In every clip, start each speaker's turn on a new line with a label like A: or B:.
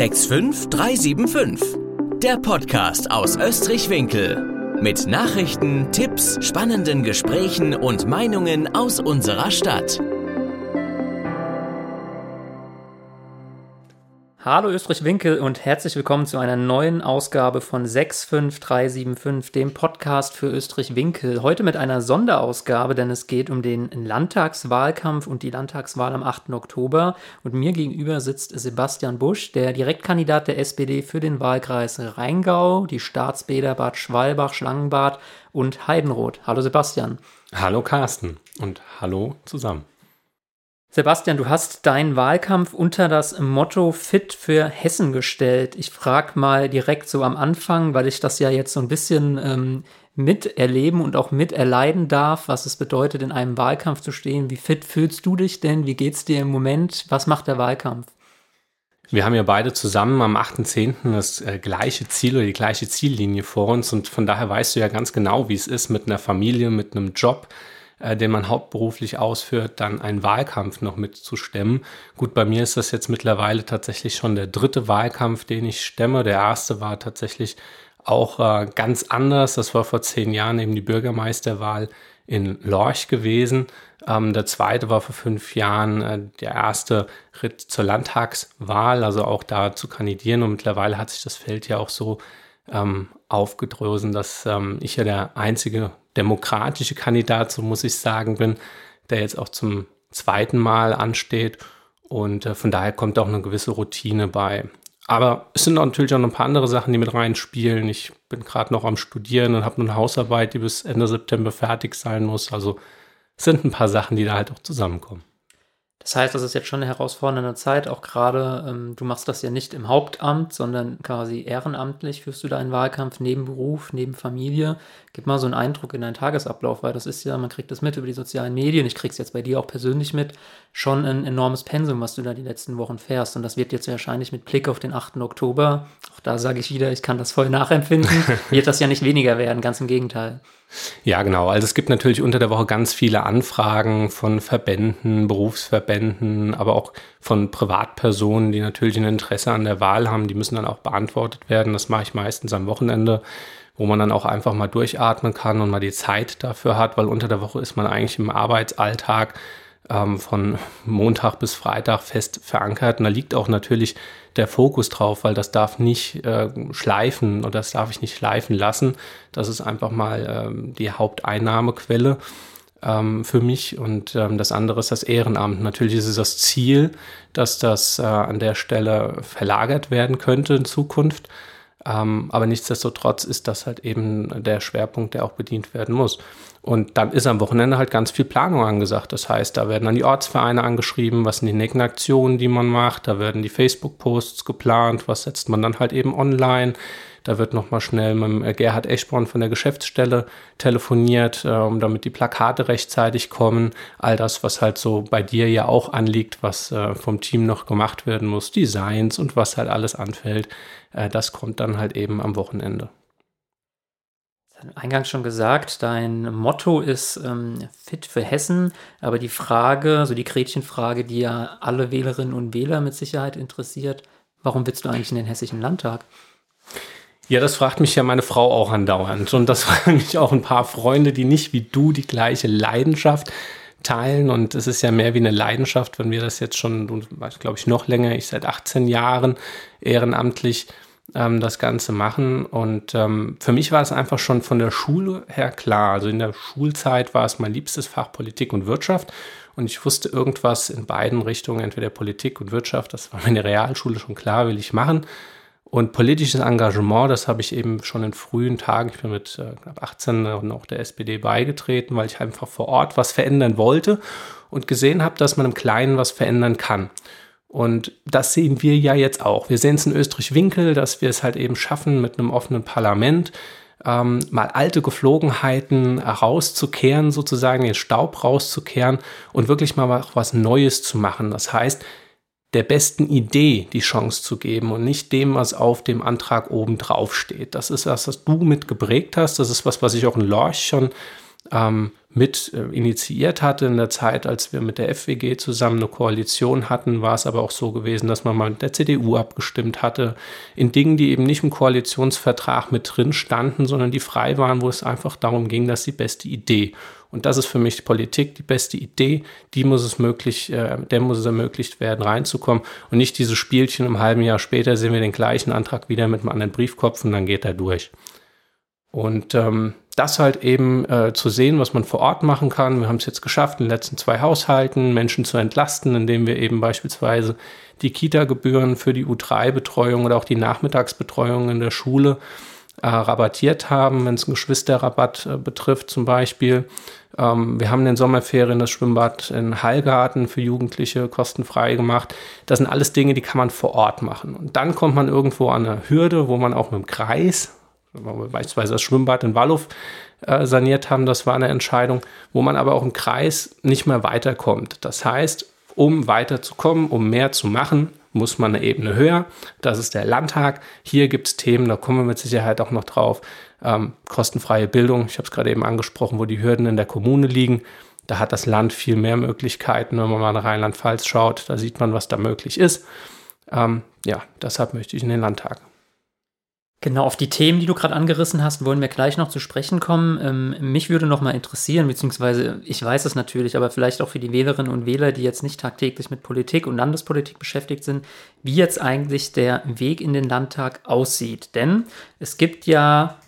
A: 65375. Der Podcast aus Österreich-Winkel. Mit Nachrichten, Tipps, spannenden Gesprächen und Meinungen aus unserer Stadt.
B: Hallo Österreich-Winkel und herzlich willkommen zu einer neuen Ausgabe von 65375, dem Podcast für Österreich-Winkel. Heute mit einer Sonderausgabe, denn es geht um den Landtagswahlkampf und die Landtagswahl am 8. Oktober. Und mir gegenüber sitzt Sebastian Busch, der Direktkandidat der SPD für den Wahlkreis Rheingau, die Staatsbäder Bad Schwalbach, Schlangenbad und Heidenroth. Hallo Sebastian.
C: Hallo Carsten und hallo zusammen.
B: Sebastian, du hast deinen Wahlkampf unter das Motto Fit für Hessen gestellt. Ich frage mal direkt so am Anfang, weil ich das ja jetzt so ein bisschen ähm, miterleben und auch miterleiden darf, was es bedeutet, in einem Wahlkampf zu stehen. Wie fit fühlst du dich denn? Wie geht's dir im Moment? Was macht der Wahlkampf?
C: Wir haben ja beide zusammen am 8.10. das äh, gleiche Ziel oder die gleiche Ziellinie vor uns und von daher weißt du ja ganz genau, wie es ist mit einer Familie, mit einem Job, äh, den man hauptberuflich ausführt, dann einen Wahlkampf noch mitzustemmen. Gut, bei mir ist das jetzt mittlerweile tatsächlich schon der dritte Wahlkampf, den ich stemme. Der erste war tatsächlich auch äh, ganz anders. Das war vor zehn Jahren eben die Bürgermeisterwahl in Lorch gewesen. Ähm, der zweite war vor fünf Jahren äh, der erste Ritt zur Landtagswahl, also auch da zu kandidieren. Und mittlerweile hat sich das Feld ja auch so ähm, aufgedrösen, dass ähm, ich ja der einzige demokratische Kandidat, so muss ich sagen, bin, der jetzt auch zum zweiten Mal ansteht. Und äh, von daher kommt auch eine gewisse Routine bei. Aber es sind natürlich auch noch ein paar andere Sachen, die mit reinspielen. Ich bin gerade noch am Studieren und habe eine Hausarbeit, die bis Ende September fertig sein muss. Also es sind ein paar Sachen, die da halt auch zusammenkommen.
B: Das heißt, das ist jetzt schon eine herausfordernde Zeit, auch gerade, ähm, du machst das ja nicht im Hauptamt, sondern quasi ehrenamtlich führst du deinen Wahlkampf neben Beruf, neben Familie. Gib mal so einen Eindruck in deinen Tagesablauf, weil das ist ja, man kriegt das mit über die sozialen Medien, ich krieg's jetzt bei dir auch persönlich mit, schon ein enormes Pensum, was du da die letzten Wochen fährst. Und das wird jetzt wahrscheinlich mit Blick auf den 8. Oktober, auch da sage ich wieder, ich kann das voll nachempfinden, wird das ja nicht weniger werden, ganz im Gegenteil.
C: Ja, genau. Also es gibt natürlich unter der Woche ganz viele Anfragen von Verbänden, Berufsverbänden, aber auch von Privatpersonen, die natürlich ein Interesse an der Wahl haben. Die müssen dann auch beantwortet werden. Das mache ich meistens am Wochenende, wo man dann auch einfach mal durchatmen kann und mal die Zeit dafür hat, weil unter der Woche ist man eigentlich im Arbeitsalltag ähm, von Montag bis Freitag fest verankert. Und da liegt auch natürlich der Fokus drauf, weil das darf nicht äh, schleifen oder das darf ich nicht schleifen lassen. Das ist einfach mal ähm, die Haupteinnahmequelle ähm, für mich und ähm, das andere ist das Ehrenamt. Natürlich ist es das Ziel, dass das äh, an der Stelle verlagert werden könnte in Zukunft. Ähm, aber nichtsdestotrotz ist das halt eben der Schwerpunkt, der auch bedient werden muss. Und dann ist am Wochenende halt ganz viel Planung angesagt. Das heißt, da werden dann die Ortsvereine angeschrieben, was sind die nächsten Aktionen, die man macht. Da werden die Facebook-Posts geplant, was setzt man dann halt eben online. Da wird nochmal schnell mit äh, Gerhard Eschborn von der Geschäftsstelle telefoniert, äh, um damit die Plakate rechtzeitig kommen. All das, was halt so bei dir ja auch anliegt, was äh, vom Team noch gemacht werden muss, Designs und was halt alles anfällt, äh, das kommt dann halt eben am Wochenende.
B: Eingangs schon gesagt, dein Motto ist ähm, fit für Hessen, aber die Frage, so die Gretchenfrage, die ja alle Wählerinnen und Wähler mit Sicherheit interessiert, warum willst du eigentlich in den Hessischen Landtag?
C: Ja, das fragt mich ja meine Frau auch andauernd. Und das fragen mich auch ein paar Freunde, die nicht wie du die gleiche Leidenschaft teilen. Und es ist ja mehr wie eine Leidenschaft, wenn wir das jetzt schon, glaube ich, noch länger, ich seit 18 Jahren ehrenamtlich ähm, das Ganze machen. Und ähm, für mich war es einfach schon von der Schule her klar. Also in der Schulzeit war es mein liebstes Fach Politik und Wirtschaft. Und ich wusste irgendwas in beiden Richtungen, entweder Politik und Wirtschaft, das war meine Realschule schon klar, will ich machen. Und politisches Engagement, das habe ich eben schon in frühen Tagen, ich bin mit äh, knapp 18 noch der SPD beigetreten, weil ich einfach vor Ort was verändern wollte und gesehen habe, dass man im Kleinen was verändern kann. Und das sehen wir ja jetzt auch. Wir sehen es in Österreich-Winkel, dass wir es halt eben schaffen, mit einem offenen Parlament ähm, mal alte Geflogenheiten rauszukehren, sozusagen den Staub rauszukehren und wirklich mal was Neues zu machen. Das heißt, der besten Idee die Chance zu geben und nicht dem, was auf dem Antrag oben drauf steht. Das ist was, was du mit geprägt hast. Das ist was, was ich auch in Lorch schon ähm, mit äh, initiiert hatte. In der Zeit, als wir mit der FWG zusammen eine Koalition hatten, war es aber auch so gewesen, dass man mal mit der CDU abgestimmt hatte, in Dingen, die eben nicht im Koalitionsvertrag mit drin standen, sondern die frei waren, wo es einfach darum ging, dass die beste Idee. Und das ist für mich Politik, die beste Idee, die muss es möglich, äh, der muss es ermöglicht werden, reinzukommen. Und nicht diese Spielchen im halben Jahr später sehen wir den gleichen Antrag wieder mit einem anderen Briefkopf und dann geht er durch. Und ähm, das halt eben äh, zu sehen, was man vor Ort machen kann. Wir haben es jetzt geschafft, in den letzten zwei Haushalten Menschen zu entlasten, indem wir eben beispielsweise die Kita-Gebühren für die U3-Betreuung oder auch die Nachmittagsbetreuung in der Schule äh, rabattiert haben, wenn es einen Geschwisterrabatt äh, betrifft zum Beispiel. Ähm, wir haben in den Sommerferien das Schwimmbad in Hallgarten für Jugendliche kostenfrei gemacht. Das sind alles Dinge, die kann man vor Ort machen. Und dann kommt man irgendwo an eine Hürde, wo man auch mit dem Kreis beispielsweise das Schwimmbad in Wallow äh, saniert haben, das war eine Entscheidung, wo man aber auch im Kreis nicht mehr weiterkommt. Das heißt, um weiterzukommen, um mehr zu machen, muss man eine Ebene höher. Das ist der Landtag. Hier gibt es Themen, da kommen wir mit Sicherheit auch noch drauf. Ähm, kostenfreie Bildung, ich habe es gerade eben angesprochen, wo die Hürden in der Kommune liegen. Da hat das Land viel mehr Möglichkeiten, wenn man mal nach Rheinland-Pfalz schaut. Da sieht man, was da möglich ist. Ähm, ja, deshalb möchte ich in den Landtag.
B: Genau, auf die Themen, die du gerade angerissen hast, wollen wir gleich noch zu sprechen kommen. Ähm, mich würde noch mal interessieren, beziehungsweise ich weiß es natürlich, aber vielleicht auch für die Wählerinnen und Wähler, die jetzt nicht tagtäglich mit Politik und Landespolitik beschäftigt sind, wie jetzt eigentlich der Weg in den Landtag aussieht. Denn es gibt ja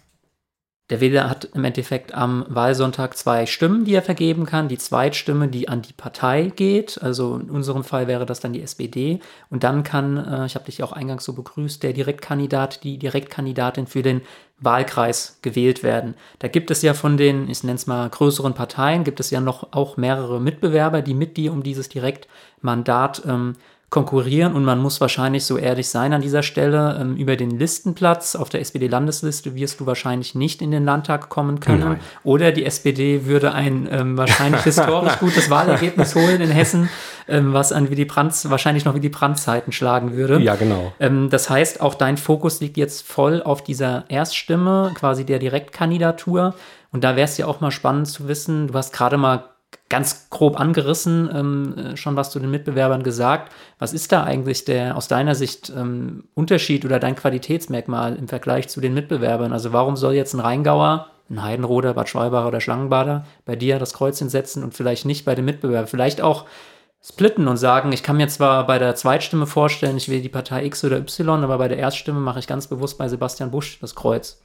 B: der Wähler hat im Endeffekt am Wahlsonntag zwei Stimmen, die er vergeben kann. Die Zweitstimme, die an die Partei geht, also in unserem Fall wäre das dann die SPD. Und dann kann, äh, ich habe dich auch eingangs so begrüßt, der Direktkandidat, die Direktkandidatin für den Wahlkreis gewählt werden. Da gibt es ja von den, ich nenne es mal größeren Parteien, gibt es ja noch auch mehrere Mitbewerber, die mit dir um dieses Direktmandat ähm, konkurrieren und man muss wahrscheinlich so ehrlich sein an dieser Stelle. Ähm, über den Listenplatz auf der SPD-Landesliste wirst du wahrscheinlich nicht in den Landtag kommen können. Nein. Oder die SPD würde ein ähm, wahrscheinlich historisch gutes Wahlergebnis holen in Hessen, ähm, was an wie die Brands, wahrscheinlich noch wie die Brandzeiten schlagen würde.
C: Ja, genau.
B: Ähm, das heißt, auch dein Fokus liegt jetzt voll auf dieser Erststimme, quasi der Direktkandidatur. Und da wäre es ja auch mal spannend zu wissen, du hast gerade mal ganz grob angerissen, ähm, äh, schon was zu den Mitbewerbern gesagt. Was ist da eigentlich der aus deiner Sicht ähm, Unterschied oder dein Qualitätsmerkmal im Vergleich zu den Mitbewerbern? Also warum soll jetzt ein Rheingauer, ein Heidenroder, Bad Schwalbacher oder Schlangenbader bei dir das Kreuzchen setzen und vielleicht nicht bei den Mitbewerbern? Vielleicht auch splitten und sagen, ich kann mir zwar bei der Zweitstimme vorstellen, ich wähle die Partei X oder Y, aber bei der Erststimme mache ich ganz bewusst bei Sebastian Busch das Kreuz.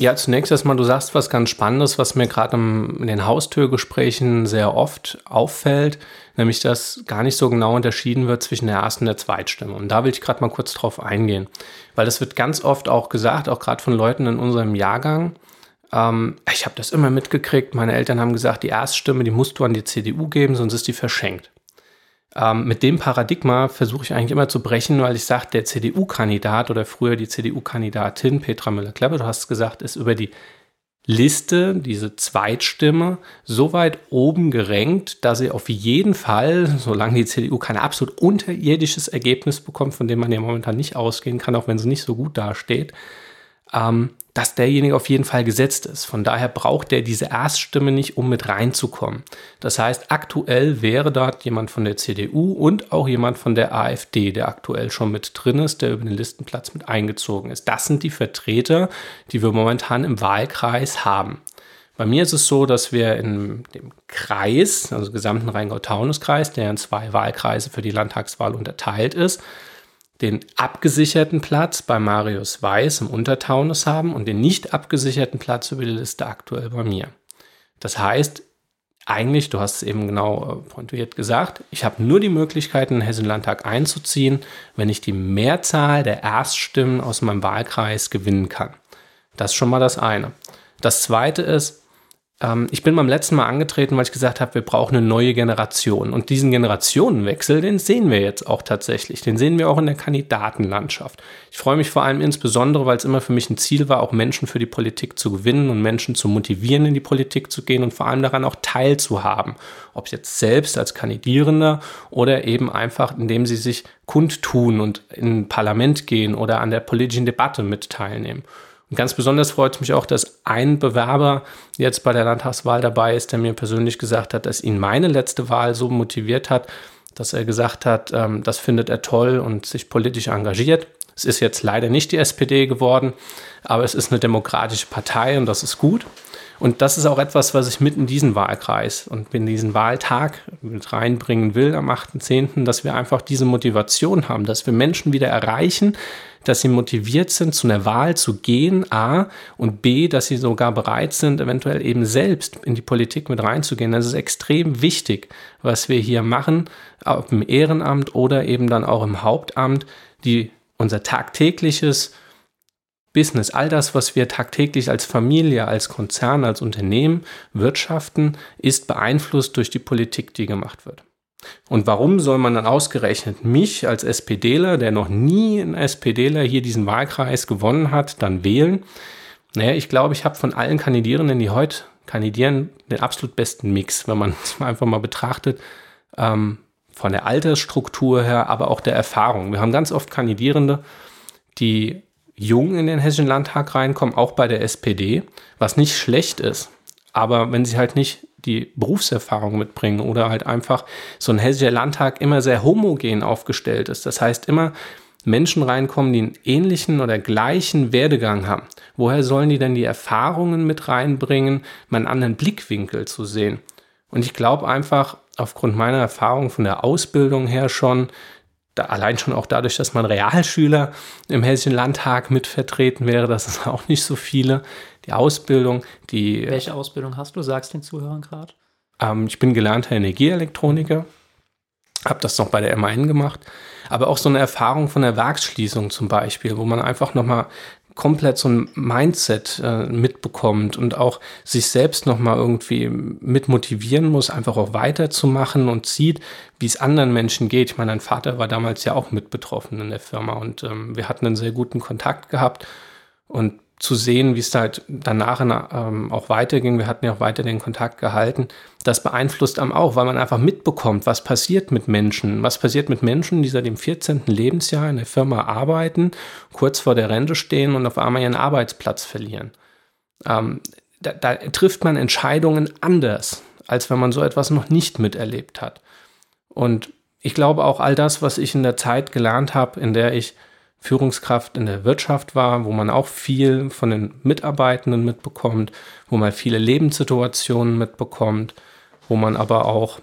C: Ja, zunächst erstmal, du sagst was ganz Spannendes, was mir gerade in den Haustürgesprächen sehr oft auffällt, nämlich dass gar nicht so genau unterschieden wird zwischen der ersten und der Zweitstimme. Und da will ich gerade mal kurz drauf eingehen, weil das wird ganz oft auch gesagt, auch gerade von Leuten in unserem Jahrgang. Ähm, ich habe das immer mitgekriegt, meine Eltern haben gesagt, die Erststimme, die musst du an die CDU geben, sonst ist die verschenkt. Ähm, mit dem Paradigma versuche ich eigentlich immer zu brechen, weil ich sage, der CDU-Kandidat oder früher die CDU-Kandidatin Petra Müller-Kleppe, du hast gesagt, ist über die Liste, diese Zweitstimme, so weit oben gerenkt, dass sie auf jeden Fall, solange die CDU kein absolut unterirdisches Ergebnis bekommt, von dem man ja momentan nicht ausgehen kann, auch wenn sie nicht so gut dasteht, ähm, dass derjenige auf jeden Fall gesetzt ist. Von daher braucht der diese Erststimme nicht, um mit reinzukommen. Das heißt, aktuell wäre dort jemand von der CDU und auch jemand von der AfD, der aktuell schon mit drin ist, der über den Listenplatz mit eingezogen ist. Das sind die Vertreter, die wir momentan im Wahlkreis haben. Bei mir ist es so, dass wir in dem Kreis, also gesamten Rheingau-Taunus-Kreis, der in zwei Wahlkreise für die Landtagswahl unterteilt ist, den abgesicherten Platz bei Marius Weiß im Untertaunus haben und den nicht abgesicherten Platz über die Liste aktuell bei mir. Das heißt, eigentlich, du hast es eben genau äh, pointiert gesagt, ich habe nur die Möglichkeit, in den Hessen-Landtag einzuziehen, wenn ich die Mehrzahl der Erststimmen aus meinem Wahlkreis gewinnen kann. Das ist schon mal das eine. Das zweite ist, ähm, ich bin beim letzten Mal angetreten, weil ich gesagt habe, wir brauchen eine neue Generation. Und diesen Generationenwechsel, den sehen wir jetzt auch tatsächlich. Den sehen wir auch in der Kandidatenlandschaft. Ich freue mich vor allem insbesondere, weil es immer für mich ein Ziel war, auch Menschen für die Politik zu gewinnen und Menschen zu motivieren, in die Politik zu gehen und vor allem daran auch teilzuhaben. Ob jetzt selbst als Kandidierender oder eben einfach, indem sie sich kundtun und in ein Parlament gehen oder an der politischen Debatte mit teilnehmen. Und ganz besonders freut es mich auch, dass ein Bewerber jetzt bei der Landtagswahl dabei ist, der mir persönlich gesagt hat, dass ihn meine letzte Wahl so motiviert hat, dass er gesagt hat, ähm, das findet er toll und sich politisch engagiert. Es ist jetzt leider nicht die SPD geworden, aber es ist eine demokratische Partei und das ist gut. Und das ist auch etwas, was ich mit in diesen Wahlkreis und in diesen Wahltag mit reinbringen will am 8.10., dass wir einfach diese Motivation haben, dass wir Menschen wieder erreichen, dass sie motiviert sind, zu einer Wahl zu gehen, A, und B, dass sie sogar bereit sind, eventuell eben selbst in die Politik mit reinzugehen. Das ist extrem wichtig, was wir hier machen, ob im Ehrenamt oder eben dann auch im Hauptamt, die unser tagtägliches Business, all das, was wir tagtäglich als Familie, als Konzern, als Unternehmen wirtschaften, ist beeinflusst durch die Politik, die gemacht wird. Und warum soll man dann ausgerechnet mich als SPDler, der noch nie ein SPDler hier diesen Wahlkreis gewonnen hat, dann wählen? Naja, ich glaube, ich habe von allen Kandidierenden, die heute kandidieren, den absolut besten Mix, wenn man es einfach mal betrachtet, ähm, von der Altersstruktur her, aber auch der Erfahrung. Wir haben ganz oft Kandidierende, die jung in den Hessischen Landtag reinkommen, auch bei der SPD, was nicht schlecht ist. Aber wenn sie halt nicht die Berufserfahrung mitbringen oder halt einfach so ein hessischer Landtag immer sehr homogen aufgestellt ist. Das heißt, immer Menschen reinkommen, die einen ähnlichen oder gleichen Werdegang haben. Woher sollen die denn die Erfahrungen mit reinbringen, mal einen anderen Blickwinkel zu sehen? Und ich glaube einfach, aufgrund meiner Erfahrung von der Ausbildung her schon, da allein schon auch dadurch, dass man Realschüler im Hessischen Landtag mitvertreten wäre, das ist auch nicht so viele, die Ausbildung, die.
B: Welche Ausbildung hast du? Sagst den Zuhörern gerade?
C: Ähm, ich bin gelernter Energieelektroniker, habe das noch bei der MAN gemacht, aber auch so eine Erfahrung von der Werksschließung zum Beispiel, wo man einfach nochmal komplett so ein Mindset äh, mitbekommt und auch sich selbst nochmal irgendwie mit motivieren muss, einfach auch weiterzumachen und sieht, wie es anderen Menschen geht. Ich meine, mein Vater war damals ja auch mit betroffen in der Firma und ähm, wir hatten einen sehr guten Kontakt gehabt und zu sehen, wie es halt danach ähm, auch weiterging. Wir hatten ja auch weiter den Kontakt gehalten. Das beeinflusst einem auch, weil man einfach mitbekommt, was passiert mit Menschen. Was passiert mit Menschen, die seit dem 14. Lebensjahr in der Firma arbeiten, kurz vor der Rente stehen und auf einmal ihren Arbeitsplatz verlieren. Ähm, da, da trifft man Entscheidungen anders, als wenn man so etwas noch nicht miterlebt hat. Und ich glaube auch all das, was ich in der Zeit gelernt habe, in der ich Führungskraft in der Wirtschaft war, wo man auch viel von den Mitarbeitenden mitbekommt, wo man viele Lebenssituationen mitbekommt, wo man aber auch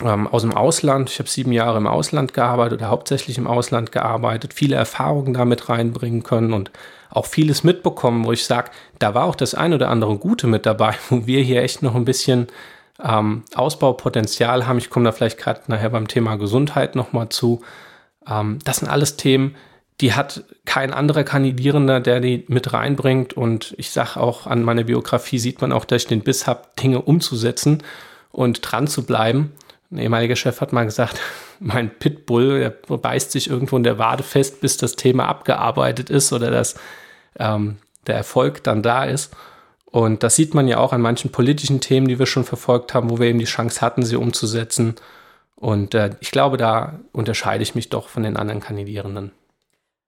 C: ähm, aus dem Ausland, ich habe sieben Jahre im Ausland gearbeitet oder hauptsächlich im Ausland gearbeitet, viele Erfahrungen damit reinbringen können und auch vieles mitbekommen, wo ich sage, da war auch das ein oder andere Gute mit dabei, wo wir hier echt noch ein bisschen ähm, Ausbaupotenzial haben. Ich komme da vielleicht gerade nachher beim Thema Gesundheit nochmal zu. Ähm, das sind alles Themen, die hat kein anderer Kandidierender, der die mit reinbringt. Und ich sage auch, an meiner Biografie sieht man auch, dass ich den Biss habe, Dinge umzusetzen und dran zu bleiben. Ein ehemaliger Chef hat mal gesagt, mein Pitbull, der beißt sich irgendwo in der Wade fest, bis das Thema abgearbeitet ist oder dass ähm, der Erfolg dann da ist. Und das sieht man ja auch an manchen politischen Themen, die wir schon verfolgt haben, wo wir eben die Chance hatten, sie umzusetzen. Und äh, ich glaube, da unterscheide ich mich doch von den anderen Kandidierenden.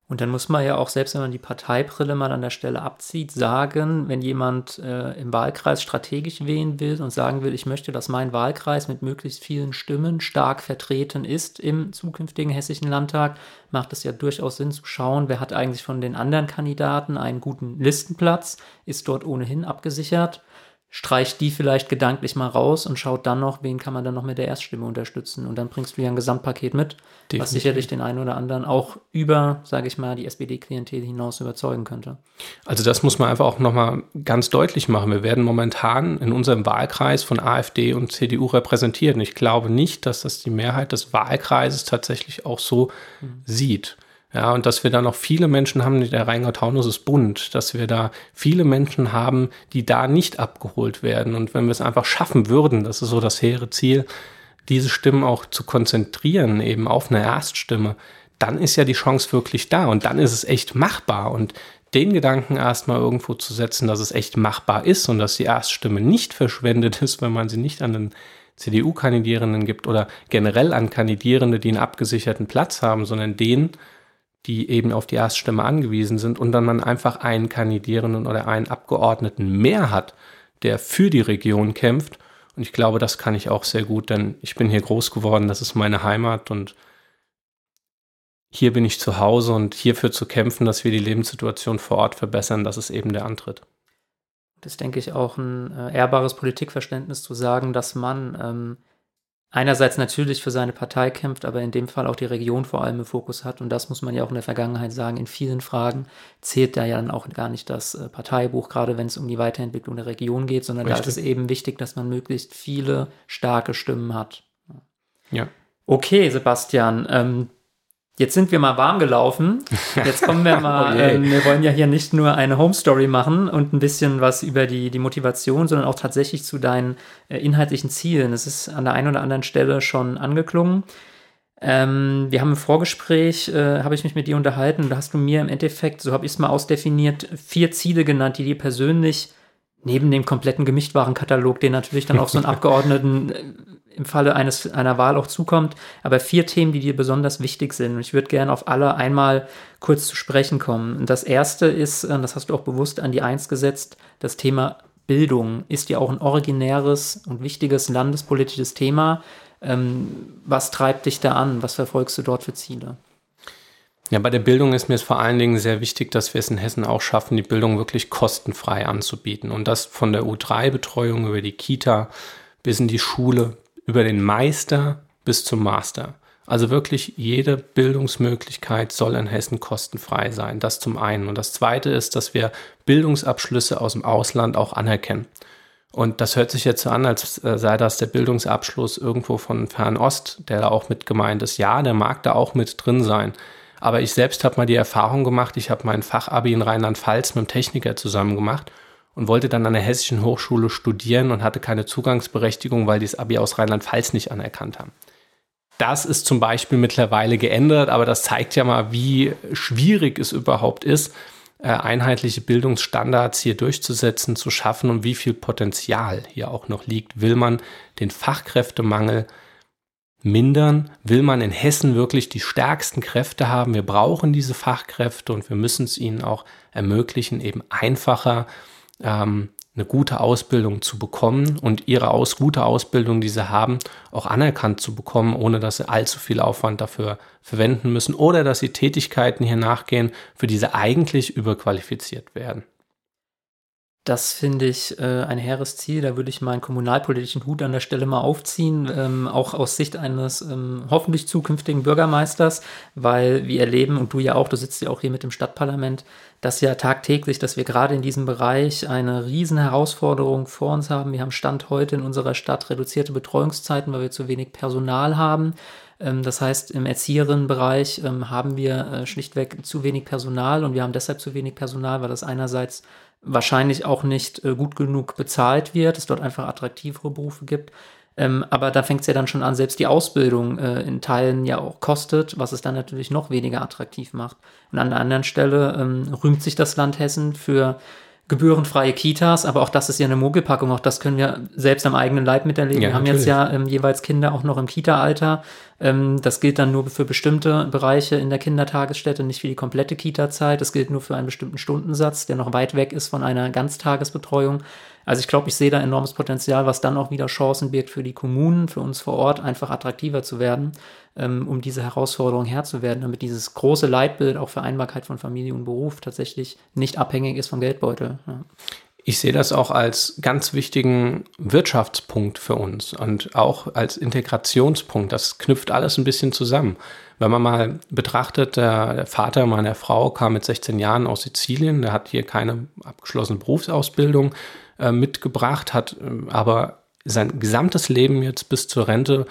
B: Und dann muss man ja auch, selbst wenn man die Parteibrille mal an der Stelle abzieht, sagen, wenn jemand äh, im Wahlkreis strategisch wählen will und sagen will, ich möchte, dass mein Wahlkreis mit möglichst vielen Stimmen stark vertreten ist im zukünftigen hessischen Landtag, macht es ja durchaus Sinn zu schauen, wer hat eigentlich von den anderen Kandidaten einen guten Listenplatz, ist dort ohnehin abgesichert streicht die vielleicht gedanklich mal raus und schaut dann noch, wen kann man dann noch mit der Erststimme unterstützen. Und dann bringst du ja ein Gesamtpaket mit, Definitiv. was sicherlich den einen oder anderen auch über, sage ich mal, die SPD-Klientel hinaus überzeugen könnte.
C: Also das muss man einfach auch nochmal ganz deutlich machen. Wir werden momentan in unserem Wahlkreis von AfD und CDU repräsentiert. Und ich glaube nicht, dass das die Mehrheit des Wahlkreises tatsächlich auch so mhm. sieht. Ja, und dass wir da noch viele Menschen haben, der Rheingau-Taunus ist bunt, dass wir da viele Menschen haben, die da nicht abgeholt werden. Und wenn wir es einfach schaffen würden, das ist so das hehre Ziel, diese Stimmen auch zu konzentrieren, eben auf eine Erststimme, dann ist ja die Chance wirklich da und dann ist es echt machbar. Und den Gedanken erstmal irgendwo zu setzen, dass es echt machbar ist und dass die Erststimme nicht verschwendet ist, wenn man sie nicht an den CDU-Kandidierenden gibt oder generell an Kandidierende, die einen abgesicherten Platz haben, sondern den die eben auf die Erststimme angewiesen sind und dann man einfach einen Kandidierenden oder einen Abgeordneten mehr hat, der für die Region kämpft. Und ich glaube, das kann ich auch sehr gut, denn ich bin hier groß geworden, das ist meine Heimat und hier bin ich zu Hause und hierfür zu kämpfen, dass wir die Lebenssituation vor Ort verbessern, das ist eben der Antritt.
B: Das denke ich, auch ein äh, ehrbares Politikverständnis zu sagen, dass man ähm, einerseits natürlich für seine Partei kämpft, aber in dem Fall auch die Region vor allem im Fokus hat. Und das muss man ja auch in der Vergangenheit sagen. In vielen Fragen zählt da ja dann auch gar nicht das äh, Parteibuch, gerade wenn es um die Weiterentwicklung der Region geht, sondern Richtig. da ist es eben wichtig, dass man möglichst viele starke Stimmen hat.
C: Ja.
B: Okay, Sebastian, ähm, Jetzt sind wir mal warm gelaufen. Jetzt kommen wir mal. oh ähm, wir wollen ja hier nicht nur eine Home Story machen und ein bisschen was über die, die Motivation, sondern auch tatsächlich zu deinen äh, inhaltlichen Zielen. Es ist an der einen oder anderen Stelle schon angeklungen. Ähm, wir haben im Vorgespräch, äh, habe ich mich mit dir unterhalten da hast du mir im Endeffekt, so habe ich es mal ausdefiniert, vier Ziele genannt, die dir persönlich neben dem kompletten Gemischtwarenkatalog, den natürlich dann auch so ein Abgeordneten äh, im Falle eines, einer Wahl auch zukommt, aber vier Themen, die dir besonders wichtig sind. Und ich würde gerne auf alle einmal kurz zu sprechen kommen. Und das erste ist, äh, das hast du auch bewusst an die Eins gesetzt, das Thema Bildung ist ja auch ein originäres und wichtiges landespolitisches Thema. Ähm, was treibt dich da an? Was verfolgst du dort für Ziele?
C: Ja, bei der Bildung ist mir es vor allen Dingen sehr wichtig, dass wir es in Hessen auch schaffen, die Bildung wirklich kostenfrei anzubieten. Und das von der U3-Betreuung über die Kita bis in die Schule über den Meister bis zum Master. Also wirklich jede Bildungsmöglichkeit soll in Hessen kostenfrei sein. Das zum einen. Und das zweite ist, dass wir Bildungsabschlüsse aus dem Ausland auch anerkennen. Und das hört sich jetzt so an, als äh, sei das der Bildungsabschluss irgendwo von Fernost, der da auch mit gemeint ist. Ja, der mag da auch mit drin sein. Aber ich selbst habe mal die Erfahrung gemacht, ich habe mein Fachabi in Rheinland-Pfalz mit einem Techniker zusammen gemacht und wollte dann an der Hessischen Hochschule studieren und hatte keine Zugangsberechtigung, weil die das Abi aus Rheinland-Pfalz nicht anerkannt haben. Das ist zum Beispiel mittlerweile geändert, aber das zeigt ja mal, wie schwierig es überhaupt ist, äh, einheitliche Bildungsstandards hier durchzusetzen, zu schaffen und wie viel Potenzial hier auch noch liegt. Will man den Fachkräftemangel mindern? Will man in Hessen wirklich die stärksten Kräfte haben? Wir brauchen diese Fachkräfte und wir müssen es ihnen auch ermöglichen, eben einfacher ähm, eine gute Ausbildung zu bekommen und ihre aus, gute Ausbildung, die sie haben, auch anerkannt zu bekommen, ohne dass sie allzu viel Aufwand dafür verwenden müssen oder dass sie Tätigkeiten hier nachgehen, für die sie eigentlich überqualifiziert werden.
B: Das finde ich äh, ein hehres Ziel. Da würde ich meinen kommunalpolitischen Hut an der Stelle mal aufziehen, ähm, auch aus Sicht eines ähm, hoffentlich zukünftigen Bürgermeisters, weil wir erleben, und du ja auch, du sitzt ja auch hier mit dem Stadtparlament, dass ja tagtäglich, dass wir gerade in diesem Bereich eine riesen Herausforderung vor uns haben. Wir haben Stand heute in unserer Stadt reduzierte Betreuungszeiten, weil wir zu wenig Personal haben. Ähm, das heißt, im Erzieherinnenbereich ähm, haben wir äh, schlichtweg zu wenig Personal und wir haben deshalb zu wenig Personal, weil das einerseits wahrscheinlich auch nicht äh, gut genug bezahlt wird, es dort einfach attraktivere Berufe gibt. Ähm, aber da fängt es ja dann schon an, selbst die Ausbildung äh, in Teilen ja auch kostet, was es dann natürlich noch weniger attraktiv macht. Und an der anderen Stelle ähm, rühmt sich das Land Hessen für gebührenfreie Kitas, aber auch das ist ja eine Mogelpackung, auch das können wir selbst am eigenen Leib miterleben. Ja, wir haben natürlich. jetzt ja ähm, jeweils Kinder auch noch im Kita-Alter. Ähm, das gilt dann nur für bestimmte Bereiche in der Kindertagesstätte, nicht für die komplette Kita-Zeit. Das gilt nur für einen bestimmten Stundensatz, der noch weit weg ist von einer Ganztagesbetreuung. Also ich glaube, ich sehe da enormes Potenzial, was dann auch wieder Chancen birgt für die Kommunen, für uns vor Ort, einfach attraktiver zu werden, ähm, um diese Herausforderung Herr zu werden, damit dieses große Leitbild auch Vereinbarkeit von Familie und Beruf tatsächlich nicht abhängig ist vom Geldbeutel. Ja.
C: Ich sehe das auch als ganz wichtigen Wirtschaftspunkt für uns und auch als Integrationspunkt. Das knüpft alles ein bisschen zusammen. Wenn man mal betrachtet, der Vater meiner Frau kam mit 16 Jahren aus Sizilien, der hat hier keine abgeschlossene Berufsausbildung, äh, mitgebracht, hat äh, aber sein gesamtes Leben jetzt bis zur Rente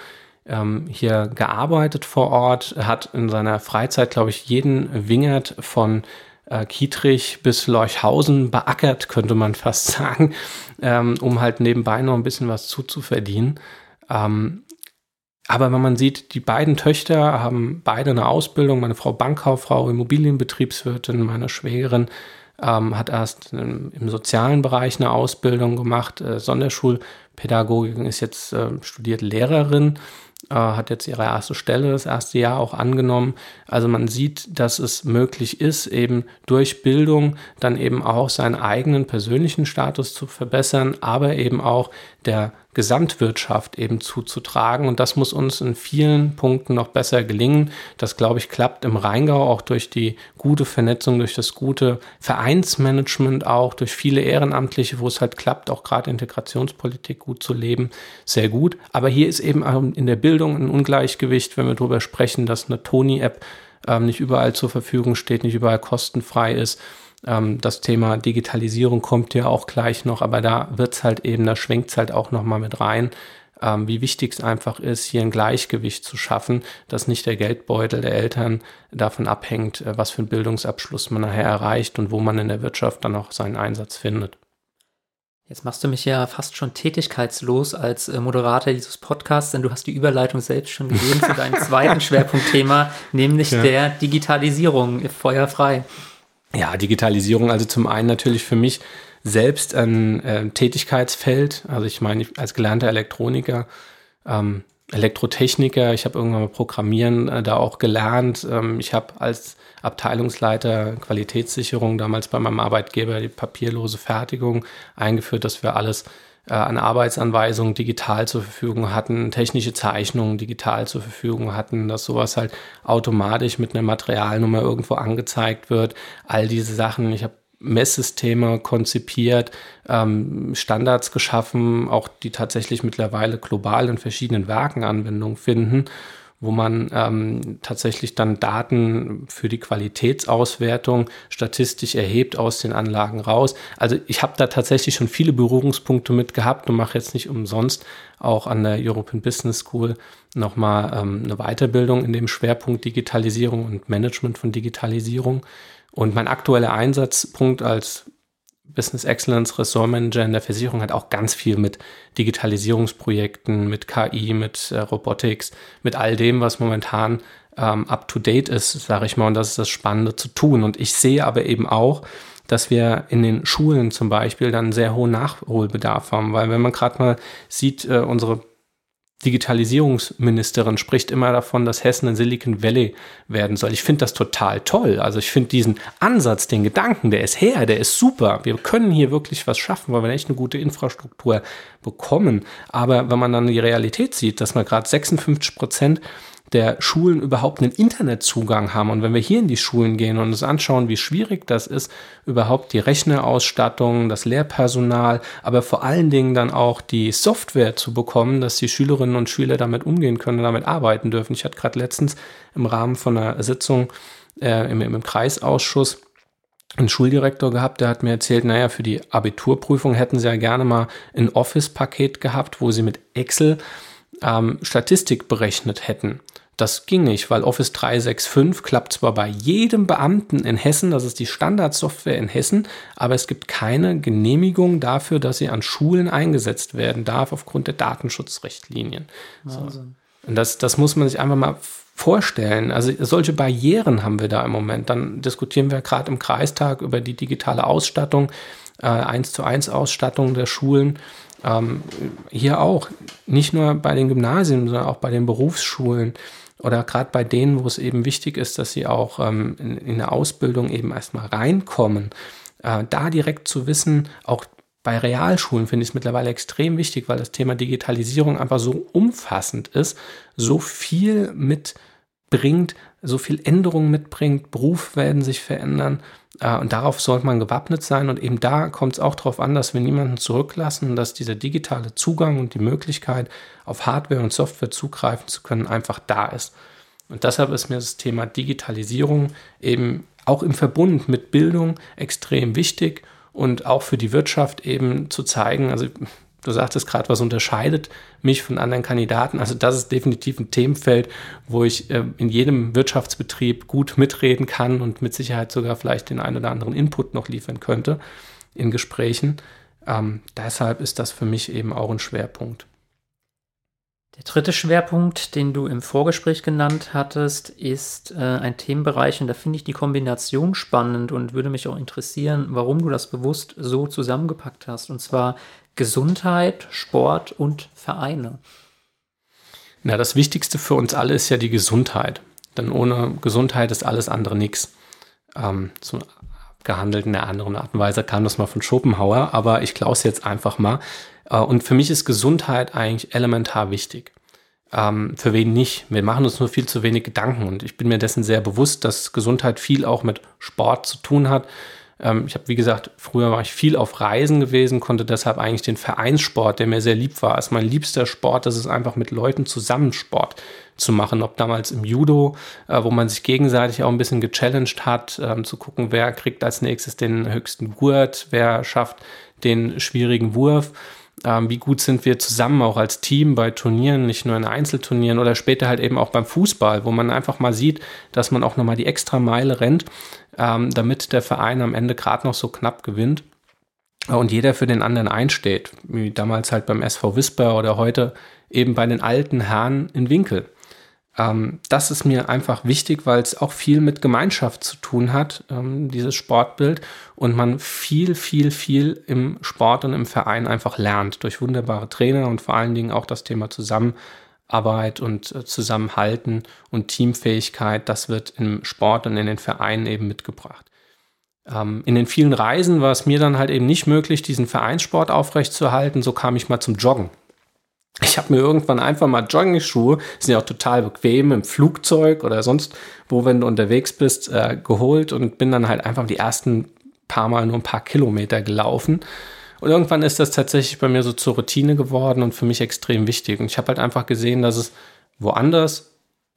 C: ähm, hier gearbeitet vor Ort, hat in seiner Freizeit, glaube ich, jeden Wingert von äh, Kietrich bis Leuchhausen beackert, könnte man fast sagen, ähm, um halt nebenbei noch ein bisschen was zuzuverdienen. Ähm, aber wenn man sieht, die beiden Töchter haben beide eine Ausbildung, meine Frau Bankkauffrau, Immobilienbetriebswirtin, meine Schwägerin ähm, hat erst im, im, sozialen Bereich eine Ausbildung gemacht, äh, Sonderschulpädagogik ist jetzt äh, studiert Lehrerin. äh, hat jetzt ihre erste Stelle, das erste Jahr auch angenommen. Also man sieht, dass es möglich ist, eben durch Bildung dann eben auch seinen eigenen persönlichen Status zu verbessern, aber eben auch der Gesamtwirtschaft eben zuzutragen. Und das muss uns in vielen Punkten noch besser gelingen. Das, glaube ich, klappt im Rheingau auch durch die gute Vernetzung, durch das gute Vereinsmanagement auch, durch viele Ehrenamtliche, wo es halt klappt, auch gerade Integrationspolitik gut zu leben, sehr gut. Aber hier ist eben in der Bildung ein Ungleichgewicht, wenn wir darüber sprechen, dass eine Toni-App ähm, nicht überall zur Verfügung steht, nicht überall kostenfrei ist ähm, das Thema Digitalisierung kommt ja auch gleich noch, aber da wird es halt eben, da schwenkt es halt auch nochmal mit rein, ähm, wie wichtig es einfach ist, hier ein Gleichgewicht zu schaffen, dass nicht der Geldbeutel der Eltern davon abhängt, äh, was für einen Bildungsabschluss man nachher erreicht und wo man in der Wirtschaft dann auch seinen Einsatz findet.
B: Jetzt machst du mich ja fast schon tätigkeitslos als äh, Moderator dieses Podcasts, denn du hast die Überleitung selbst schon gegeben für deinen zweiten Schwerpunktthema, nämlich ja. der Digitalisierung. Feuerfrei.
C: Ja, Digitalisierung, also zum einen natürlich für mich selbst ein äh, Tätigkeitsfeld. Also ich meine, als gelernter Elektroniker, ähm, Elektrotechniker, ich habe irgendwann mal Programmieren äh, da auch gelernt. Ähm, ich habe als Abteilungsleiter Qualitätssicherung damals bei meinem Arbeitgeber die papierlose Fertigung eingeführt, dass wir alles äh, an Arbeitsanweisungen digital zur Verfügung hatten, technische Zeichnungen digital zur Verfügung hatten, dass sowas halt automatisch mit einer Materialnummer irgendwo angezeigt wird. All diese Sachen. Ich habe Messsysteme konzipiert, ähm, Standards geschaffen, auch die tatsächlich mittlerweile global in verschiedenen Werken Anwendung finden wo man ähm, tatsächlich dann Daten für die Qualitätsauswertung statistisch erhebt aus den Anlagen raus. Also ich habe da tatsächlich schon viele Berührungspunkte mit gehabt und mache jetzt nicht umsonst auch an der European Business School nochmal ähm, eine Weiterbildung in dem Schwerpunkt Digitalisierung und Management von Digitalisierung. Und mein aktueller Einsatzpunkt als Business Excellence Ressort Manager in der Versicherung hat auch ganz viel mit Digitalisierungsprojekten, mit KI, mit äh, Robotics, mit all dem, was momentan ähm, up to date ist, sage ich mal. Und das ist das Spannende zu tun. Und ich sehe aber eben auch, dass wir in den Schulen zum Beispiel dann sehr hohen Nachholbedarf haben, weil wenn man gerade mal sieht, äh, unsere Digitalisierungsministerin spricht immer davon, dass Hessen ein Silicon Valley werden soll. Ich finde das total toll. Also ich finde diesen Ansatz, den Gedanken, der ist her, der ist super. Wir können hier wirklich was schaffen, weil wir echt eine gute Infrastruktur bekommen. Aber wenn man dann die Realität sieht, dass man gerade 56 Prozent der Schulen überhaupt einen Internetzugang haben. Und wenn wir hier in die Schulen gehen und uns anschauen, wie schwierig das ist, überhaupt die Rechnerausstattung, das Lehrpersonal, aber vor allen Dingen dann auch die Software zu bekommen, dass die Schülerinnen und Schüler damit umgehen können und damit arbeiten dürfen. Ich hatte gerade letztens im Rahmen von einer Sitzung äh, im, im Kreisausschuss einen Schuldirektor gehabt, der hat mir erzählt, naja, für die Abiturprüfung hätten sie ja gerne mal ein Office-Paket gehabt, wo sie mit Excel ähm, Statistik berechnet hätten. Das ging nicht, weil Office 365 klappt zwar bei jedem Beamten in Hessen, das ist die Standardsoftware in Hessen, aber es gibt keine Genehmigung dafür, dass sie an Schulen eingesetzt werden darf aufgrund der Datenschutzrichtlinien. So. Und das, das muss man sich einfach mal vorstellen. Also solche Barrieren haben wir da im Moment. Dann diskutieren wir gerade im Kreistag über die digitale Ausstattung, äh, 1 zu 1 Ausstattung der Schulen. Ähm, hier auch, nicht nur bei den Gymnasien, sondern auch bei den Berufsschulen oder gerade bei denen, wo es eben wichtig ist, dass sie auch ähm, in, in eine Ausbildung eben erstmal reinkommen, äh, da direkt zu wissen, auch bei Realschulen finde ich es mittlerweile extrem wichtig, weil das Thema Digitalisierung einfach so umfassend ist, so viel mitbringt, so viel Änderungen mitbringt, Beruf werden sich verändern äh, und darauf sollte man gewappnet sein. Und eben da kommt es auch darauf an, dass wir niemanden zurücklassen, dass dieser digitale Zugang und die Möglichkeit, auf Hardware und Software zugreifen zu können, einfach da ist. Und deshalb ist mir das Thema Digitalisierung eben auch im Verbund mit Bildung extrem wichtig und auch für die Wirtschaft eben zu zeigen, also Du sagtest gerade, was unterscheidet mich von anderen Kandidaten. Also das ist definitiv ein Themenfeld, wo ich äh, in jedem Wirtschaftsbetrieb gut mitreden kann und mit Sicherheit sogar vielleicht den einen oder anderen Input noch liefern könnte in Gesprächen. Ähm, deshalb ist das für mich eben auch ein Schwerpunkt.
B: Der dritte Schwerpunkt, den du im Vorgespräch genannt hattest, ist äh, ein Themenbereich und da finde ich die Kombination spannend und würde mich auch interessieren, warum du das bewusst so zusammengepackt hast. Und zwar Gesundheit, Sport und Vereine.
C: Na, das Wichtigste für uns alle ist ja die Gesundheit. Denn ohne Gesundheit ist alles andere nichts. Ähm, so gehandelt in der anderen Art und Weise kam das mal von Schopenhauer, aber ich klaue es jetzt einfach mal. Äh, und für mich ist Gesundheit eigentlich elementar wichtig. Ähm, für wen nicht? Wir machen uns nur viel zu wenig Gedanken und ich bin mir dessen sehr bewusst, dass Gesundheit viel auch mit Sport zu tun hat. Ähm, ich habe, wie gesagt, früher war ich viel auf Reisen gewesen, konnte deshalb eigentlich den Vereinssport, der mir sehr lieb war, als mein liebster Sport, das ist einfach mit Leuten zusammen Sport zu machen. Ob damals im Judo, äh, wo man sich gegenseitig auch ein bisschen gechallenged hat, ähm, zu gucken, wer kriegt als nächstes den höchsten Gurt, wer schafft den schwierigen Wurf. Ähm, wie gut sind wir zusammen auch als Team bei Turnieren, nicht nur in Einzelturnieren oder später halt eben auch beim Fußball, wo man einfach mal sieht, dass man auch nochmal die extra Meile rennt, ähm, damit der Verein am Ende gerade noch so knapp gewinnt und jeder für den anderen einsteht, wie damals halt beim SV Wisper oder heute eben bei den alten Herren in Winkel. Ähm, das ist mir einfach wichtig, weil es auch viel mit Gemeinschaft zu tun hat, ähm, dieses Sportbild. Und man viel, viel, viel im Sport und im Verein einfach lernt durch wunderbare Trainer und vor allen Dingen auch das Thema Zusammenarbeit und äh, Zusammenhalten und Teamfähigkeit. Das wird im Sport und in den Vereinen eben mitgebracht. Ähm, in den vielen Reisen war es mir dann halt eben nicht möglich, diesen Vereinssport aufrechtzuerhalten. So kam ich mal zum Joggen. Ich habe mir irgendwann einfach mal Jogging-Schuhe, sind ja auch total bequem im Flugzeug oder sonst wo, wenn du unterwegs bist, äh, geholt und bin dann halt einfach die ersten paar Mal nur ein paar Kilometer gelaufen. Und irgendwann ist das tatsächlich bei mir so zur Routine geworden und für mich extrem wichtig. Und ich habe halt einfach gesehen, dass es woanders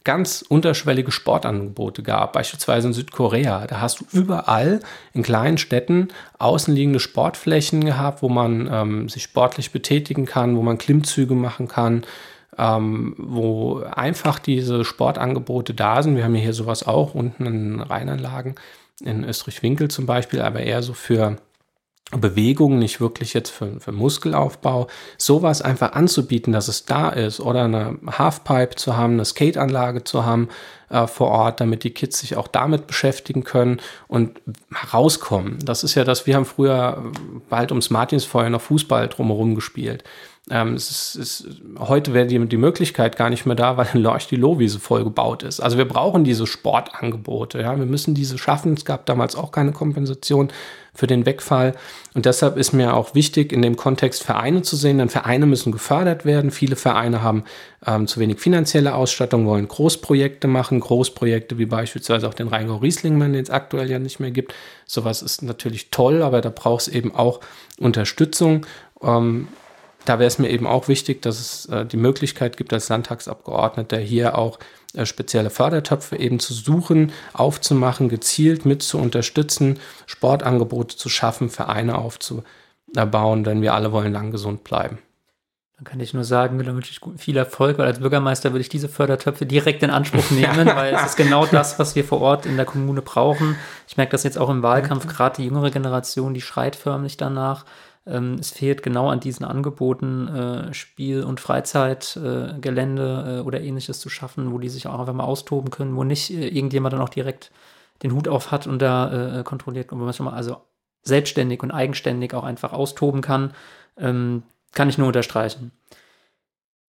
C: ganz unterschwellige Sportangebote gab, beispielsweise in Südkorea. Da hast du überall in kleinen Städten außenliegende Sportflächen gehabt, wo man ähm, sich sportlich betätigen kann, wo man Klimmzüge machen kann, ähm, wo einfach diese Sportangebote da sind. Wir haben hier sowas auch unten in Rheinanlagen, in Österreich-Winkel zum Beispiel, aber eher so für Bewegung, nicht wirklich jetzt für, für Muskelaufbau, sowas einfach anzubieten, dass es da ist oder eine Halfpipe zu haben, eine Skateanlage zu haben äh, vor Ort, damit die Kids sich auch damit beschäftigen können und rauskommen. Das ist ja das, wir haben früher bald ums Martinsfeuer noch Fußball drumherum gespielt. Ähm, es ist, ist, heute wäre die, die Möglichkeit gar nicht mehr da, weil in Lorch die Lohwiese voll gebaut ist. Also wir brauchen diese Sportangebote. Ja? Wir müssen diese schaffen. Es gab damals auch keine Kompensation für den Wegfall. Und deshalb ist mir auch wichtig, in dem Kontext Vereine zu sehen, denn Vereine müssen gefördert werden. Viele Vereine haben ähm, zu wenig finanzielle Ausstattung, wollen Großprojekte machen, Großprojekte wie beispielsweise auch den Rheingau Rieslingmann, den es aktuell ja nicht mehr gibt. Sowas ist natürlich toll, aber da braucht es eben auch Unterstützung. Ähm, da wäre es mir eben auch wichtig, dass es äh, die Möglichkeit gibt, als Landtagsabgeordneter hier auch äh, spezielle Fördertöpfe eben zu suchen, aufzumachen, gezielt mit zu unterstützen, Sportangebote zu schaffen, Vereine aufzubauen, denn wir alle wollen lang gesund bleiben.
B: Dann kann ich nur sagen, da wünsche ich viel Erfolg, weil als Bürgermeister würde ich diese Fördertöpfe direkt in Anspruch nehmen, weil es ist genau das, was wir vor Ort in der Kommune brauchen. Ich merke das jetzt auch im Wahlkampf, gerade die jüngere Generation, die schreit förmlich danach. Ähm, es fehlt genau an diesen Angeboten, äh, Spiel- und Freizeitgelände äh, oder ähnliches zu schaffen, wo die sich auch einfach mal austoben können, wo nicht äh, irgendjemand dann auch direkt den Hut auf hat und da äh, kontrolliert und wo man schon mal also selbstständig und eigenständig auch einfach austoben kann, ähm, kann ich nur unterstreichen.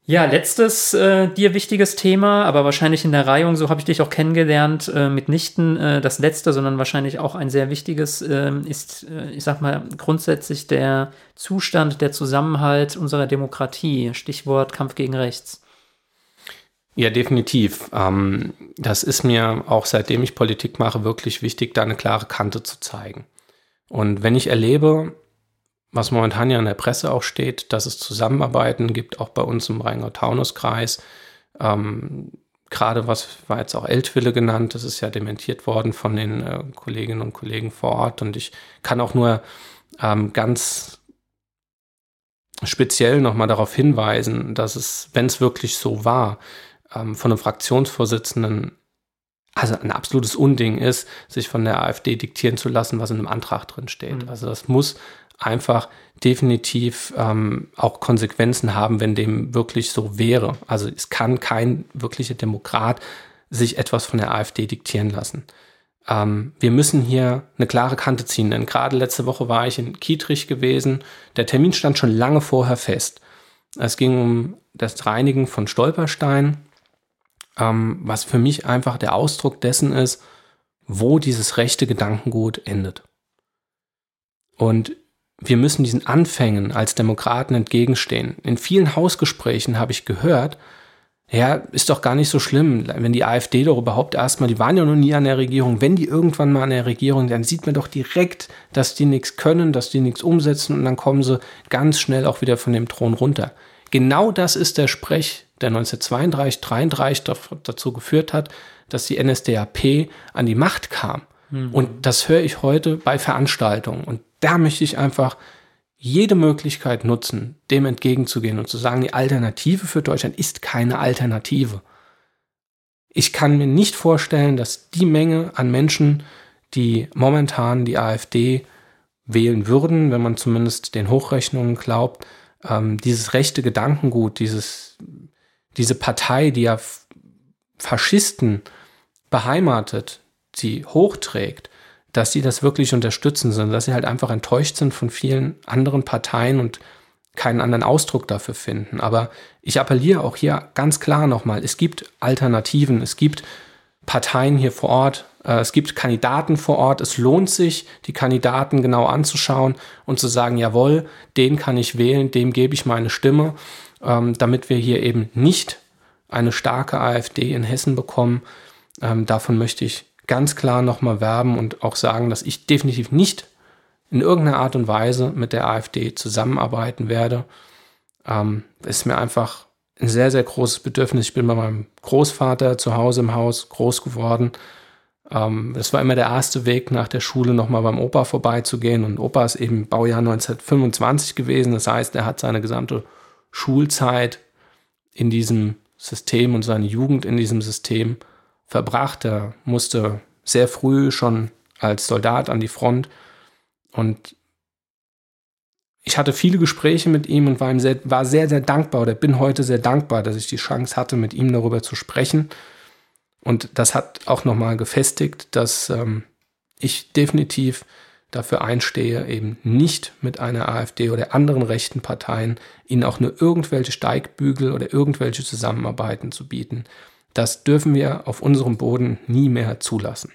B: Ja, letztes äh, dir wichtiges Thema, aber wahrscheinlich in der Reihung, so habe ich dich auch kennengelernt, äh, mitnichten äh, das letzte, sondern wahrscheinlich auch ein sehr wichtiges, äh, ist, äh, ich sag mal, grundsätzlich der Zustand, der Zusammenhalt unserer Demokratie. Stichwort Kampf gegen Rechts.
C: Ja, definitiv. Ähm, das ist mir auch seitdem ich Politik mache wirklich wichtig, da eine klare Kante zu zeigen. Und wenn ich erlebe, was momentan ja in der Presse auch steht, dass es Zusammenarbeiten gibt, auch bei uns im Rheingau-Taunus-Kreis. Ähm, Gerade was war jetzt auch Eltville genannt, das ist ja dementiert worden von den äh, Kolleginnen und Kollegen vor Ort. Und ich kann auch nur ähm, ganz speziell nochmal darauf hinweisen, dass es, wenn es wirklich so war, ähm, von einem Fraktionsvorsitzenden also ein absolutes Unding ist, sich von der AfD diktieren zu lassen, was in einem Antrag drin steht. Mhm. Also das muss einfach definitiv ähm, auch Konsequenzen haben, wenn dem wirklich so wäre. Also es kann kein wirklicher Demokrat sich etwas von der AfD diktieren lassen. Ähm, wir müssen hier eine klare Kante ziehen, denn gerade letzte Woche war ich in Kietrich gewesen. Der Termin stand schon lange vorher fest. Es ging um das Reinigen von Stolpersteinen, ähm, was für mich einfach der Ausdruck dessen ist, wo dieses rechte Gedankengut endet. Und wir müssen diesen Anfängen als Demokraten entgegenstehen. In vielen Hausgesprächen habe ich gehört, ja, ist doch gar nicht so schlimm, wenn die AfD doch überhaupt erstmal, die waren ja noch nie an der Regierung, wenn die irgendwann mal an der Regierung, dann sieht man doch direkt, dass die nichts können, dass die nichts umsetzen und dann kommen sie ganz schnell auch wieder von dem Thron runter. Genau das ist der Sprech, der 1932, 33 dazu geführt hat, dass die NSDAP an die Macht kam. Mhm. Und das höre ich heute bei Veranstaltungen. Und da möchte ich einfach jede Möglichkeit nutzen, dem entgegenzugehen und zu sagen, die Alternative für Deutschland ist keine Alternative. Ich kann mir nicht vorstellen, dass die Menge an Menschen, die momentan die AfD wählen würden, wenn man zumindest den Hochrechnungen glaubt, ähm, dieses rechte Gedankengut, dieses, diese Partei, die ja Faschisten beheimatet, sie hochträgt, dass sie das wirklich unterstützen, sondern dass sie halt einfach enttäuscht sind von vielen anderen Parteien und keinen anderen Ausdruck dafür finden. Aber ich appelliere auch hier ganz klar nochmal, es gibt Alternativen, es gibt Parteien hier vor Ort, äh, es gibt Kandidaten vor Ort, es lohnt sich, die Kandidaten genau anzuschauen und zu sagen, jawohl, den kann ich wählen, dem gebe ich meine Stimme, ähm, damit wir hier eben nicht eine starke AfD in Hessen bekommen. Ähm, davon möchte ich ganz klar nochmal werben und auch sagen, dass ich definitiv nicht in irgendeiner Art und Weise mit der AfD zusammenarbeiten werde. Ähm, ist mir einfach ein sehr, sehr großes Bedürfnis. Ich bin bei meinem Großvater zu Hause im Haus groß geworden. Ähm, es war immer der erste Weg nach der Schule nochmal beim Opa vorbeizugehen. Und Opa ist eben Baujahr 1925 gewesen. Das heißt, er hat seine gesamte Schulzeit in diesem System und seine Jugend in diesem System verbracht. Er musste sehr früh schon als Soldat an die Front und ich hatte viele Gespräche mit ihm und war ihm sehr, war sehr, sehr dankbar oder bin heute sehr dankbar, dass ich die Chance hatte, mit ihm darüber zu sprechen. Und das hat auch nochmal gefestigt, dass ähm, ich definitiv dafür einstehe, eben nicht mit einer AfD oder anderen rechten Parteien ihnen auch nur irgendwelche Steigbügel oder irgendwelche Zusammenarbeiten zu bieten. Das dürfen wir auf unserem Boden nie mehr zulassen.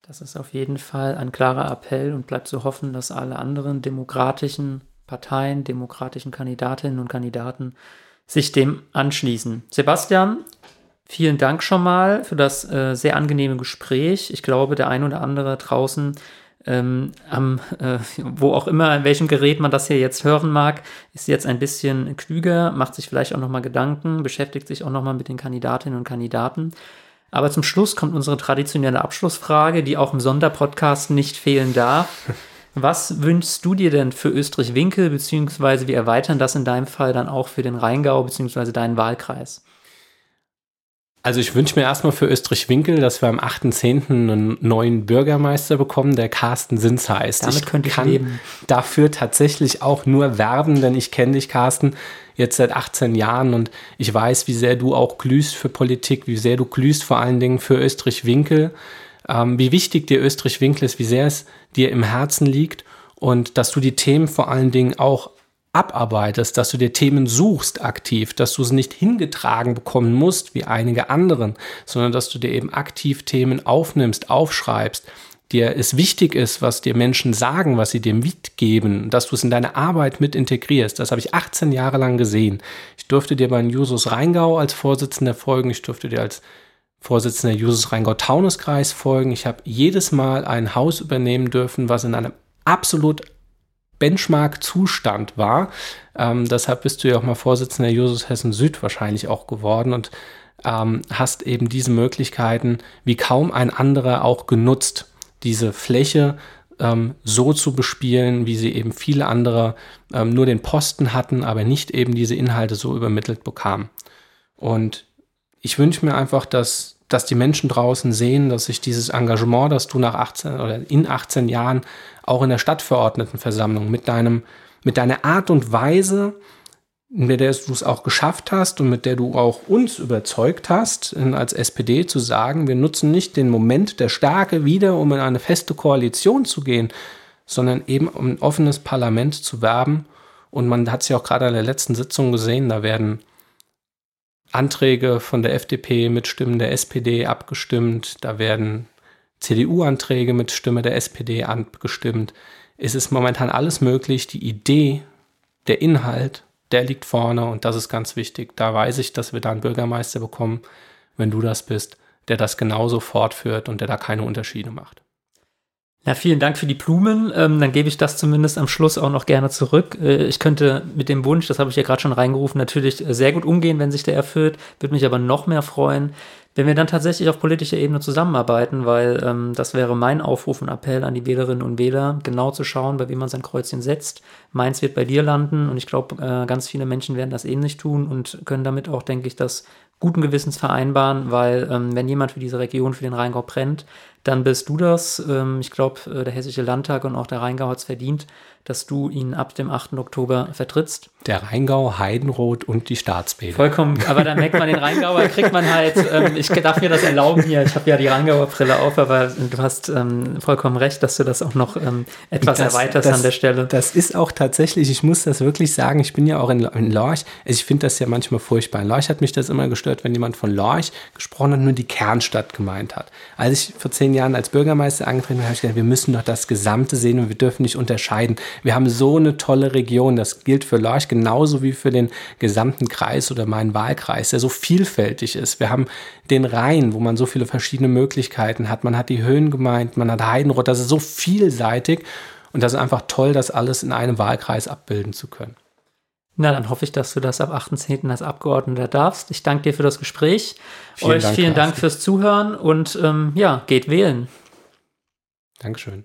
B: Das ist auf jeden Fall ein klarer Appell und bleibt zu hoffen, dass alle anderen demokratischen Parteien, demokratischen Kandidatinnen und Kandidaten sich dem anschließen. Sebastian, vielen Dank schon mal für das äh, sehr angenehme Gespräch. Ich glaube, der ein oder andere draußen ähm, am, äh, wo auch immer, in welchem Gerät man das hier jetzt hören mag, ist jetzt ein bisschen klüger, macht sich vielleicht auch nochmal Gedanken, beschäftigt sich auch nochmal mit den Kandidatinnen und Kandidaten. Aber zum Schluss kommt unsere traditionelle Abschlussfrage, die auch im Sonderpodcast nicht fehlen darf. Was wünschst du dir denn für Österreich-Winkel, beziehungsweise wir erweitern das in deinem Fall dann auch für den Rheingau, beziehungsweise deinen Wahlkreis?
C: Also ich wünsche mir erstmal für Österreich-Winkel, dass wir am 8.10. einen neuen Bürgermeister bekommen, der Carsten Sins heißt.
B: Damit ich könnte ich kann leben.
C: dafür tatsächlich auch nur werben, denn ich kenne dich, Carsten, jetzt seit 18 Jahren und ich weiß, wie sehr du auch glühst für Politik, wie sehr du glühst vor allen Dingen für Österreich-Winkel, ähm, wie wichtig dir Österreich-Winkel ist, wie sehr es dir im Herzen liegt und dass du die Themen vor allen Dingen auch abarbeitest, dass du dir Themen suchst aktiv, dass du es nicht hingetragen bekommen musst wie einige anderen, sondern dass du dir eben aktiv Themen aufnimmst, aufschreibst, dir es wichtig ist, was dir Menschen sagen, was sie dir mitgeben, dass du es in deine Arbeit mit integrierst. Das habe ich 18 Jahre lang gesehen. Ich durfte dir bei Jusus Rheingau als Vorsitzender folgen, ich durfte dir als Vorsitzender Jusus Rheingau-Taunus-Kreis folgen. Ich habe jedes Mal ein Haus übernehmen dürfen, was in einem absolut Benchmark-Zustand war. Ähm, deshalb bist du ja auch mal Vorsitzender Jusus Hessen Süd wahrscheinlich auch geworden und ähm, hast eben diese Möglichkeiten wie kaum ein anderer auch genutzt, diese Fläche ähm, so zu bespielen, wie sie eben viele andere ähm, nur den Posten hatten, aber nicht eben diese Inhalte so übermittelt bekamen. Und ich wünsche mir einfach, dass dass die Menschen draußen sehen, dass sich dieses Engagement, das du nach 18 oder in 18 Jahren auch in der Stadtverordnetenversammlung mit deinem, mit deiner Art und Weise, mit der du es auch geschafft hast und mit der du auch uns überzeugt hast, als SPD zu sagen, wir nutzen nicht den Moment der Stärke wieder, um in eine feste Koalition zu gehen, sondern eben um ein offenes Parlament zu werben. Und man hat es ja auch gerade an der letzten Sitzung gesehen, da werden Anträge von der FDP mit Stimmen der SPD abgestimmt. Da werden CDU-Anträge mit Stimme der SPD abgestimmt. Es ist momentan alles möglich. Die Idee, der Inhalt, der liegt vorne und das ist ganz wichtig. Da weiß ich, dass wir da einen Bürgermeister bekommen, wenn du das bist, der das genauso fortführt und der da keine Unterschiede macht.
B: Ja, vielen Dank für die Blumen. Ähm, dann gebe ich das zumindest am Schluss auch noch gerne zurück. Äh, ich könnte mit dem Wunsch, das habe ich ja gerade schon reingerufen, natürlich sehr gut umgehen, wenn sich der erfüllt. Würde mich aber noch mehr freuen, wenn wir dann tatsächlich auf politischer Ebene zusammenarbeiten, weil ähm, das wäre mein Aufruf und Appell an die Wählerinnen und Wähler, genau zu schauen, bei wem man sein Kreuzchen setzt. Meins wird bei dir landen und ich glaube, äh, ganz viele Menschen werden das ähnlich tun und können damit auch, denke ich, das guten Gewissens vereinbaren, weil ähm, wenn jemand für diese Region, für den Rheingau brennt, dann bist du das. Ähm, ich glaube, äh, der Hessische Landtag und auch der Rheingau hat es verdient, dass du ihn ab dem 8. Oktober vertrittst.
C: Der Rheingau, Heidenroth und die Staatsbäder.
B: Vollkommen, aber dann merkt man den Rheingauer, kriegt man halt, ähm, ich darf mir das erlauben hier, ich habe ja die Rheingauer Brille auf, aber du hast ähm, vollkommen recht, dass du das auch noch ähm, etwas das, erweiterst
C: das,
B: an der Stelle.
C: Das ist auch tatsächlich, ich muss das wirklich sagen, ich bin ja auch in, in Lorch, also ich finde das ja manchmal furchtbar. In Lorch hat mich das immer gestört, wenn jemand von Lorch gesprochen hat und nur die Kernstadt gemeint hat. Als ich vor zehn Jahren als Bürgermeister angefangen habe, habe ich gesagt, wir müssen doch das Gesamte sehen und wir dürfen nicht unterscheiden. Wir haben so eine tolle Region. Das gilt für Lorch genauso wie für den gesamten Kreis oder meinen Wahlkreis, der so vielfältig ist. Wir haben den Rhein, wo man so viele verschiedene Möglichkeiten hat. Man hat die Höhen gemeint, man hat Heidenroth. Das ist so vielseitig. Und das ist einfach toll, das alles in einem Wahlkreis abbilden zu können.
B: Na, dann hoffe ich, dass du das ab 8.10. als Abgeordneter darfst. Ich danke dir für das Gespräch. Vielen Euch Dank, vielen Dank fürs Zuhören und ähm, ja, geht wählen.
C: Dankeschön.